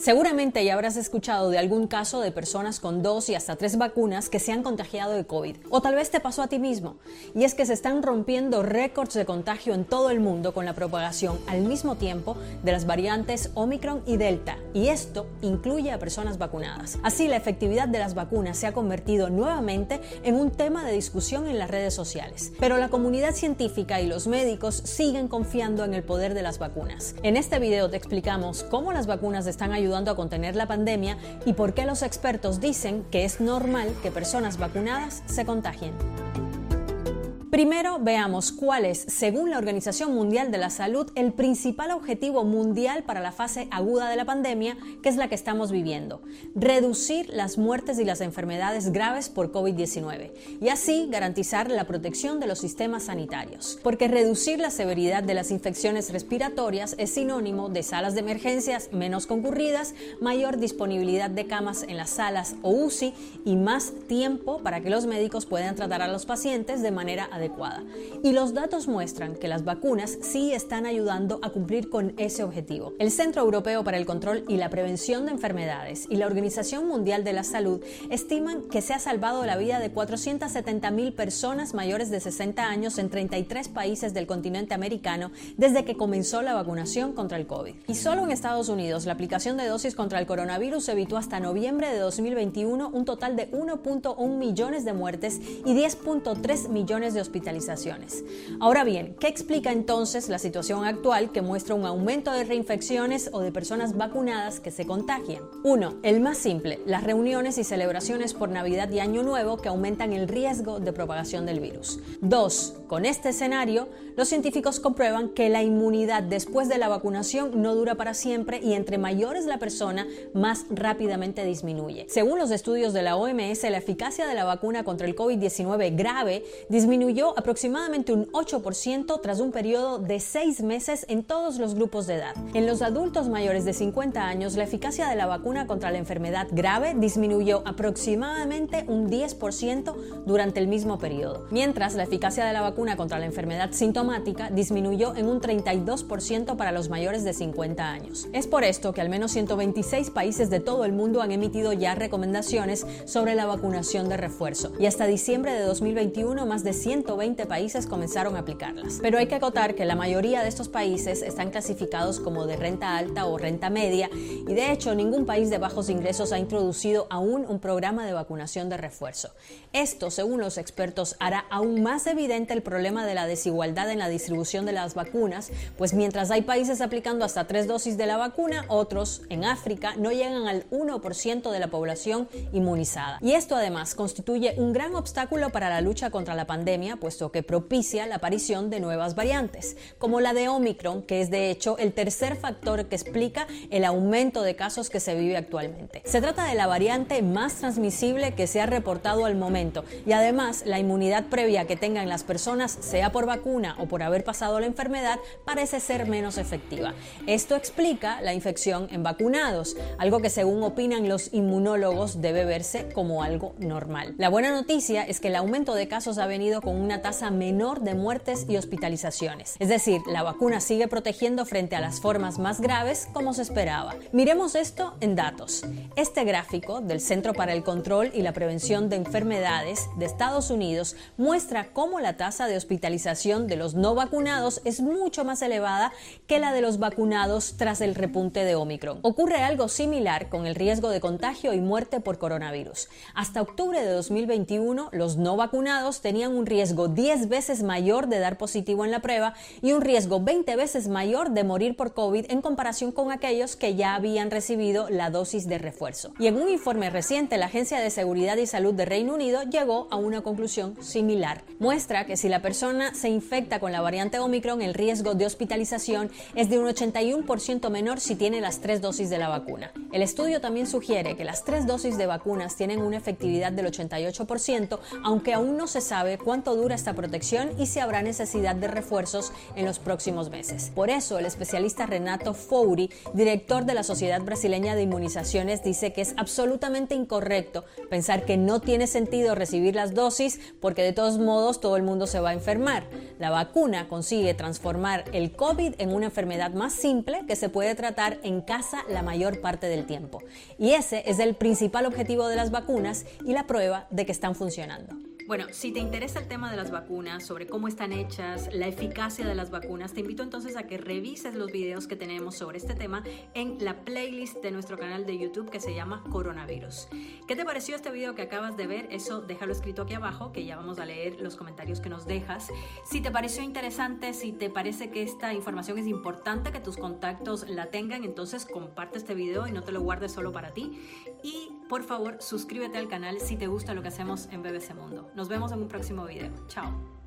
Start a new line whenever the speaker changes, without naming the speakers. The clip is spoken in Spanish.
Seguramente ya habrás escuchado de algún caso de personas con dos y hasta tres vacunas que se han contagiado de COVID. O tal vez te pasó a ti mismo. Y es que se están rompiendo récords de contagio en todo el mundo con la propagación al mismo tiempo de las variantes Omicron y Delta. Y esto incluye a personas vacunadas. Así, la efectividad de las vacunas se ha convertido nuevamente en un tema de discusión en las redes sociales. Pero la comunidad científica y los médicos siguen confiando en el poder de las vacunas. En este video te explicamos cómo las vacunas están ayudando ayudando a contener la pandemia y por qué los expertos dicen que es normal que personas vacunadas se contagien. Primero veamos cuál es, según la Organización Mundial de la Salud, el principal objetivo mundial para la fase aguda de la pandemia, que es la que estamos viviendo. Reducir las muertes y las enfermedades graves por COVID-19 y así garantizar la protección de los sistemas sanitarios. Porque reducir la severidad de las infecciones respiratorias es sinónimo de salas de emergencias menos concurridas, mayor disponibilidad de camas en las salas o UCI y más tiempo para que los médicos puedan tratar a los pacientes de manera adecuada adecuada. Y los datos muestran que las vacunas sí están ayudando a cumplir con ese objetivo. El Centro Europeo para el Control y la Prevención de Enfermedades y la Organización Mundial de la Salud estiman que se ha salvado la vida de 470 mil personas mayores de 60 años en 33 países del continente americano desde que comenzó la vacunación contra el COVID. Y solo en Estados Unidos, la aplicación de dosis contra el coronavirus evitó hasta noviembre de 2021 un total de 1.1 millones de muertes y 10.3 millones de hospitalizaciones. Ahora bien, ¿qué explica entonces la situación actual que muestra un aumento de reinfecciones o de personas vacunadas que se contagian? Uno, El más simple, las reuniones y celebraciones por Navidad y Año Nuevo que aumentan el riesgo de propagación del virus. Dos, Con este escenario, los científicos comprueban que la inmunidad después de la vacunación no dura para siempre y entre mayor es la persona, más rápidamente disminuye. Según los estudios de la OMS, la eficacia de la vacuna contra el COVID-19 grave disminuyó aproximadamente un 8% tras un periodo de seis meses en todos los grupos de edad. En los adultos mayores de 50 años, la eficacia de la vacuna contra la enfermedad grave disminuyó aproximadamente un 10% durante el mismo periodo, mientras la eficacia de la vacuna contra la enfermedad sintomática disminuyó en un 32% para los mayores de 50 años. Es por esto que al menos 126 países de todo el mundo han emitido ya recomendaciones sobre la vacunación de refuerzo y hasta diciembre de 2021 más de 100 120 países comenzaron a aplicarlas. Pero hay que acotar que la mayoría de estos países están clasificados como de renta alta o renta media y de hecho ningún país de bajos ingresos ha introducido aún un programa de vacunación de refuerzo. Esto, según los expertos, hará aún más evidente el problema de la desigualdad en la distribución de las vacunas, pues mientras hay países aplicando hasta tres dosis de la vacuna, otros, en África, no llegan al 1% de la población inmunizada. Y esto además constituye un gran obstáculo para la lucha contra la pandemia puesto que propicia la aparición de nuevas variantes, como la de Omicron, que es de hecho el tercer factor que explica el aumento de casos que se vive actualmente. Se trata de la variante más transmisible que se ha reportado al momento y además la inmunidad previa que tengan las personas, sea por vacuna o por haber pasado la enfermedad, parece ser menos efectiva. Esto explica la infección en vacunados, algo que según opinan los inmunólogos debe verse como algo normal. La buena noticia es que el aumento de casos ha venido una tasa menor de muertes y hospitalizaciones. Es decir, la vacuna sigue protegiendo frente a las formas más graves como se esperaba. Miremos esto en datos. Este gráfico del Centro para el Control y la Prevención de Enfermedades de Estados Unidos muestra cómo la tasa de hospitalización de los no vacunados es mucho más elevada que la de los vacunados tras el repunte de Omicron. Ocurre algo similar con el riesgo de contagio y muerte por coronavirus. Hasta octubre de 2021, los no vacunados tenían un riesgo riesgo 10 veces mayor de dar positivo en la prueba y un riesgo 20 veces mayor de morir por COVID en comparación con aquellos que ya habían recibido la dosis de refuerzo. Y en un informe reciente, la Agencia de Seguridad y Salud de Reino Unido llegó a una conclusión similar. Muestra que si la persona se infecta con la variante Omicron, el riesgo de hospitalización es de un 81% menor si tiene las tres dosis de la vacuna. El estudio también sugiere que las tres dosis de vacunas tienen una efectividad del 88%, aunque aún no se sabe cuánto dura esta protección y si habrá necesidad de refuerzos en los próximos meses. Por eso, el especialista Renato Fouri, director de la Sociedad Brasileña de Inmunizaciones, dice que es absolutamente incorrecto pensar que no tiene sentido recibir las dosis porque de todos modos todo el mundo se va a enfermar. La vacuna consigue transformar el COVID en una enfermedad más simple que se puede tratar en casa la mayor parte del tiempo. Y ese es el principal objetivo de las vacunas y la prueba de que están funcionando. Bueno, si te interesa el tema de las vacunas, sobre cómo están hechas, la eficacia de las vacunas, te invito entonces a que revises los videos que tenemos sobre este tema en la playlist de nuestro canal de YouTube que se llama Coronavirus. ¿Qué te pareció este video que acabas de ver? Eso déjalo escrito aquí abajo, que ya vamos a leer los comentarios que nos dejas. Si te pareció interesante, si te parece que esta información es importante, que tus contactos la tengan, entonces comparte este video y no te lo guardes solo para ti. Y por favor, suscríbete al canal si te gusta lo que hacemos en BBC Mundo. Nos vemos en un próximo video. Chao.